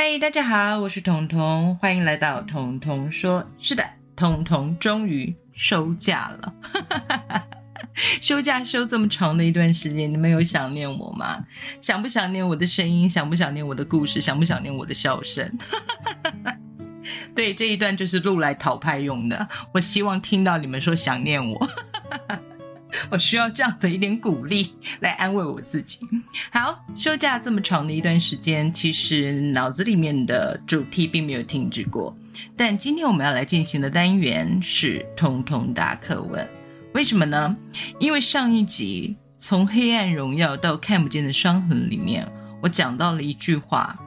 嗨，大家好，我是彤彤，欢迎来到彤彤说。是的，彤彤终于收假了，休假休这么长的一段时间，你们有想念我吗？想不想念我的声音？想不想念我的故事？想不想念我的笑声？对，这一段就是录来讨拍用的。我希望听到你们说想念我。我需要这样的一点鼓励来安慰我自己。好，休假这么长的一段时间，其实脑子里面的主题并没有停止过。但今天我们要来进行的单元是“通通答课问”。为什么呢？因为上一集从黑暗荣耀到看不见的伤痕里面，我讲到了一句话。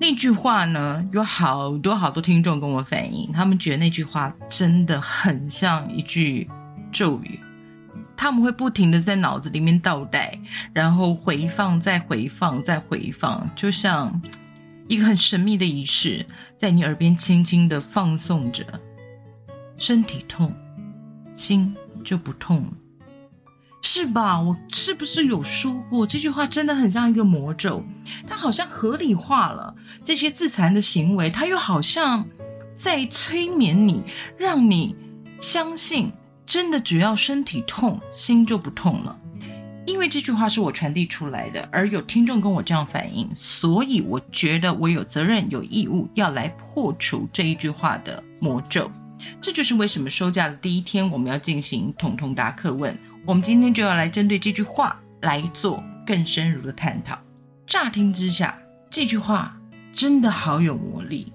那句话呢，有好多好多听众跟我反映，他们觉得那句话真的很像一句咒语。他们会不停的在脑子里面倒带，然后回放，再回放，再回放，就像一个很神秘的仪式，在你耳边轻轻的放送着。身体痛，心就不痛了，是吧？我是不是有说过这句话？真的很像一个魔咒，它好像合理化了这些自残的行为，它又好像在催眠你，让你相信。真的，只要身体痛，心就不痛了。因为这句话是我传递出来的，而有听众跟我这样反映，所以我觉得我有责任、有义务要来破除这一句话的魔咒。这就是为什么收假的第一天，我们要进行统统答课问。我们今天就要来针对这句话来做更深入的探讨。乍听之下，这句话真的好有魔力。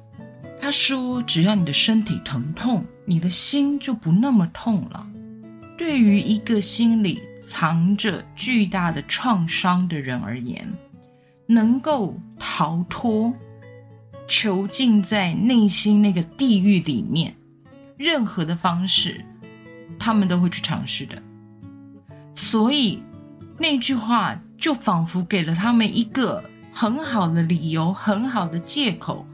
他说：“只要你的身体疼痛。”你的心就不那么痛了。对于一个心里藏着巨大的创伤的人而言，能够逃脱、囚禁在内心那个地狱里面，任何的方式，他们都会去尝试的。所以那句话就仿佛给了他们一个很好的理由、很好的借口，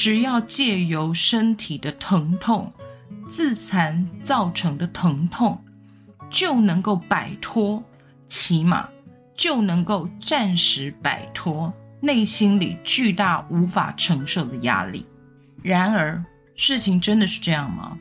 只要借由身体的疼痛。自残造成的疼痛，就能够摆脱，起码就能够暂时摆脱内心里巨大无法承受的压力。然而，事情真的是这样吗？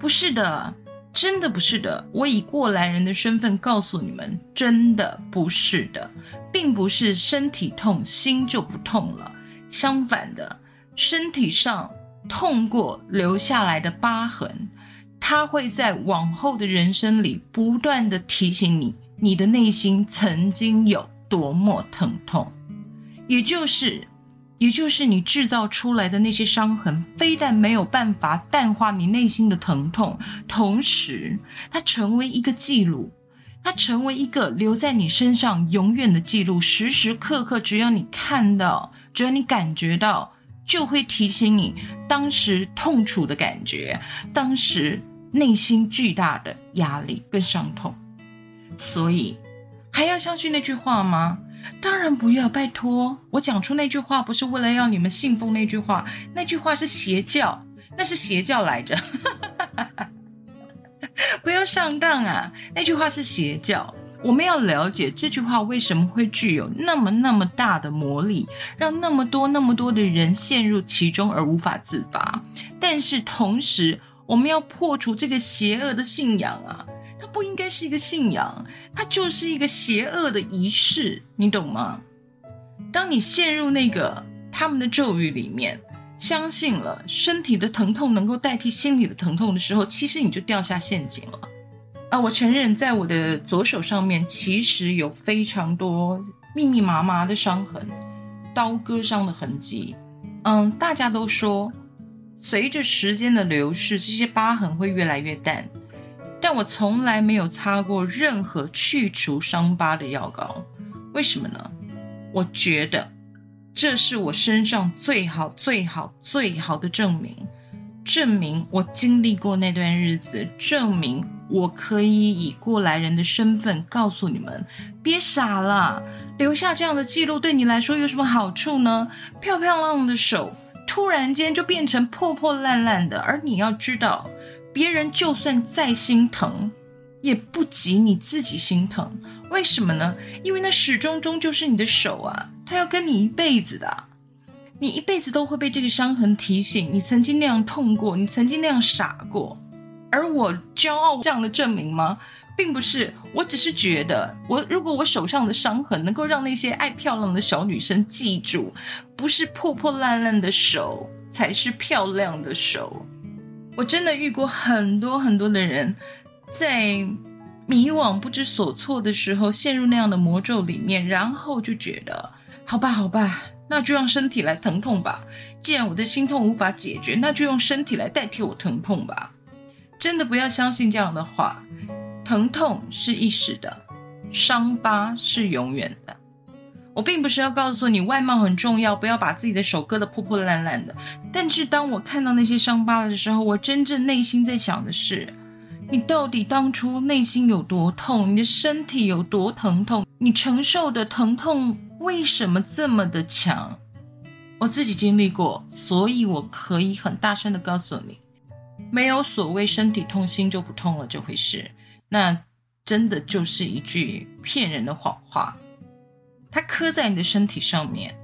不是的，真的不是的。我以过来人的身份告诉你们，真的不是的，并不是身体痛心就不痛了。相反的，身体上。痛过留下来的疤痕，它会在往后的人生里不断的提醒你，你的内心曾经有多么疼痛。也就是，也就是你制造出来的那些伤痕，非但没有办法淡化你内心的疼痛，同时它成为一个记录，它成为一个留在你身上永远的记录，时时刻刻，只要你看到，只要你感觉到。就会提醒你当时痛楚的感觉，当时内心巨大的压力跟伤痛，所以还要相信那句话吗？当然不要，拜托！我讲出那句话不是为了要你们信奉那句话，那句话是邪教，那是邪教来着，不要上当啊！那句话是邪教。我们要了解这句话为什么会具有那么那么大的魔力，让那么多那么多的人陷入其中而无法自拔。但是同时，我们要破除这个邪恶的信仰啊！它不应该是一个信仰，它就是一个邪恶的仪式，你懂吗？当你陷入那个他们的咒语里面，相信了身体的疼痛能够代替心理的疼痛的时候，其实你就掉下陷阱了。啊，我承认，在我的左手上面其实有非常多密密麻麻的伤痕，刀割伤的痕迹。嗯，大家都说，随着时间的流逝，这些疤痕会越来越淡。但我从来没有擦过任何去除伤疤的药膏，为什么呢？我觉得这是我身上最好、最好、最好的证明，证明我经历过那段日子，证明。我可以以过来人的身份告诉你们：别傻了，留下这样的记录对你来说有什么好处呢？漂漂亮亮的手突然间就变成破破烂烂的，而你要知道，别人就算再心疼，也不及你自己心疼。为什么呢？因为那始终终究是你的手啊，他要跟你一辈子的。你一辈子都会被这个伤痕提醒，你曾经那样痛过，你曾经那样傻过。而我骄傲这样的证明吗？并不是，我只是觉得，我如果我手上的伤痕能够让那些爱漂亮的小女生记住，不是破破烂烂的手才是漂亮的手。我真的遇过很多很多的人，在迷惘不知所措的时候，陷入那样的魔咒里面，然后就觉得，好吧，好吧，那就让身体来疼痛吧。既然我的心痛无法解决，那就用身体来代替我疼痛吧。真的不要相信这样的话，疼痛是一时的，伤疤是永远的。我并不是要告诉你外貌很重要，不要把自己的手割得破破烂烂的。但是当我看到那些伤疤的时候，我真正内心在想的是：你到底当初内心有多痛？你的身体有多疼痛？你承受的疼痛为什么这么的强？我自己经历过，所以我可以很大声的告诉你。没有所谓身体痛心就不痛了这回事，那真的就是一句骗人的谎话。它刻在你的身体上面，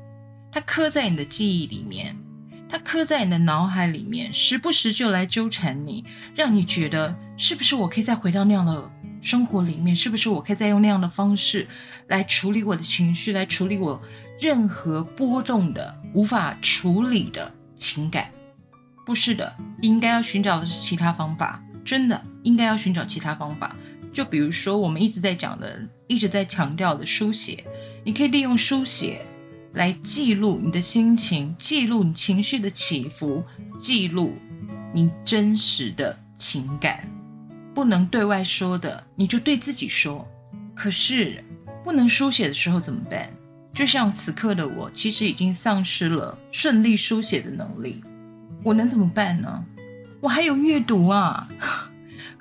它刻在你的记忆里面，它刻在你的脑海里面，时不时就来纠缠你，让你觉得是不是我可以再回到那样的生活里面？是不是我可以再用那样的方式来处理我的情绪，来处理我任何波动的无法处理的情感？不是的，应该要寻找的是其他方法。真的，应该要寻找其他方法。就比如说，我们一直在讲的，一直在强调的书写。你可以利用书写来记录你的心情，记录你情绪的起伏，记录你真实的情感。不能对外说的，你就对自己说。可是不能书写的时候怎么办？就像此刻的我，其实已经丧失了顺利书写的能力。我能怎么办呢？我还有阅读啊！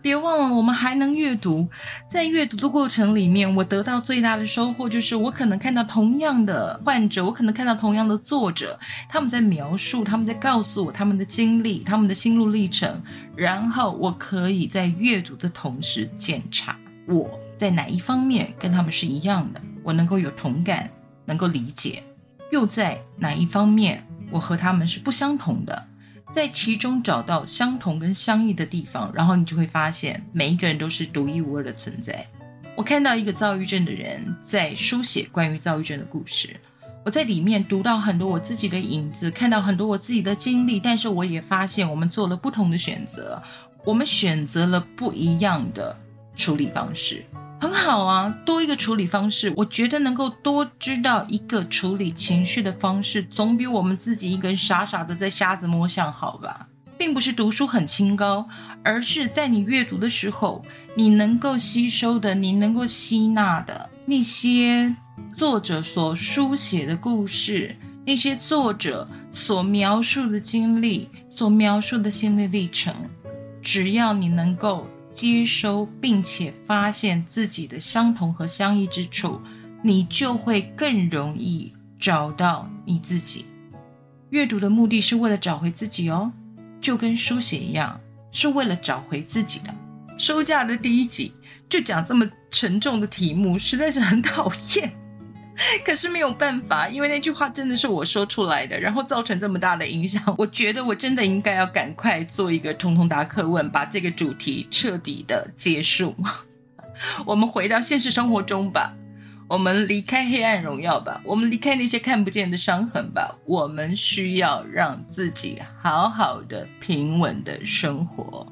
别忘了，我们还能阅读。在阅读的过程里面，我得到最大的收获就是，我可能看到同样的患者，我可能看到同样的作者，他们在描述，他们在告诉我他们的经历，他们的心路历程。然后，我可以在阅读的同时检查我在哪一方面跟他们是一样的，我能够有同感，能够理解；又在哪一方面我和他们是不相同的。在其中找到相同跟相异的地方，然后你就会发现每一个人都是独一无二的存在。我看到一个躁郁症的人在书写关于躁郁症的故事，我在里面读到很多我自己的影子，看到很多我自己的经历，但是我也发现我们做了不同的选择，我们选择了不一样的处理方式。很好啊，多一个处理方式，我觉得能够多知道一个处理情绪的方式，总比我们自己一个人傻傻的在瞎子摸象好吧？并不是读书很清高，而是在你阅读的时候，你能够吸收的，你能够吸纳的那些作者所书写的故事，那些作者所描述的经历，所描述的心理历程，只要你能够。接收并且发现自己的相同和相异之处，你就会更容易找到你自己。阅读的目的是为了找回自己哦，就跟书写一样，是为了找回自己的。收假的第一集就讲这么沉重的题目，实在是很讨厌。可是没有办法，因为那句话真的是我说出来的，然后造成这么大的影响。我觉得我真的应该要赶快做一个通通答课问，把这个主题彻底的结束。我们回到现实生活中吧，我们离开黑暗荣耀吧，我们离开那些看不见的伤痕吧。我们需要让自己好好的平稳的生活，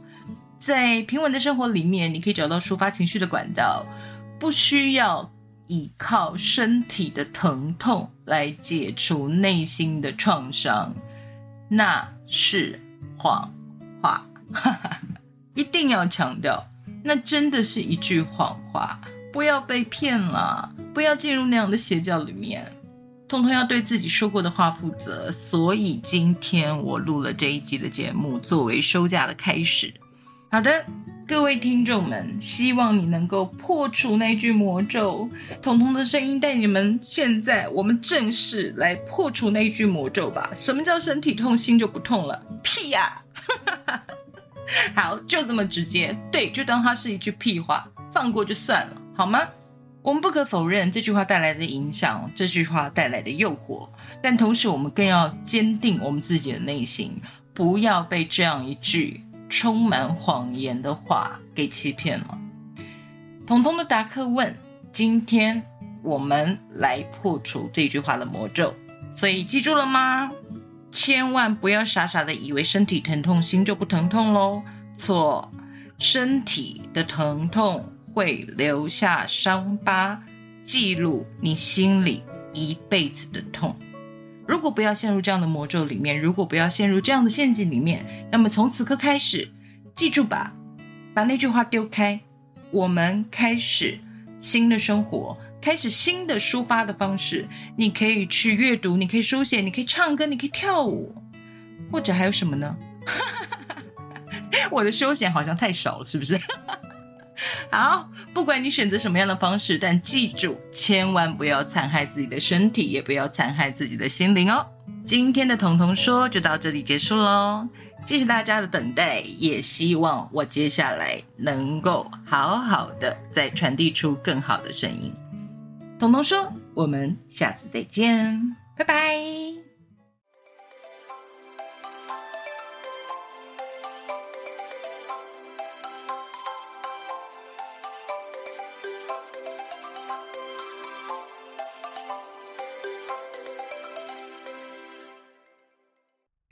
在平稳的生活里面，你可以找到抒发情绪的管道，不需要。依靠身体的疼痛来解除内心的创伤，那是谎话。一定要强调，那真的是一句谎话。不要被骗了，不要进入那样的邪教里面。通通要对自己说过的话负责。所以今天我录了这一集的节目，作为收假的开始。好的。各位听众们，希望你能够破除那句魔咒。彤彤的声音带你们，现在我们正式来破除那句魔咒吧。什么叫身体痛心就不痛了？屁呀！好，就这么直接。对，就当它是一句屁话，放过就算了，好吗？我们不可否认这句话带来的影响，这句话带来的诱惑，但同时我们更要坚定我们自己的内心，不要被这样一句充满谎言的话给欺骗了。彤彤的达克问：今天我们来破除这句话的魔咒，所以记住了吗？千万不要傻傻的以为身体疼痛，心就不疼痛喽。错，身体的疼痛会留下伤疤，记录你心里一辈子的痛。如果不要陷入这样的魔咒里面，如果不要陷入这样的陷阱里面，那么从此刻开始，记住吧，把那句话丢开，我们开始新的生活。开始新的抒发的方式，你可以去阅读，你可以书写，你可以唱歌，你可以跳舞，或者还有什么呢？我的休闲好像太少了，是不是？好，不管你选择什么样的方式，但记住，千万不要残害自己的身体，也不要残害自己的心灵哦。今天的彤彤说就到这里结束喽，谢谢大家的等待，也希望我接下来能够好好的再传递出更好的声音。彤彤说：“我们下次再见，拜拜。”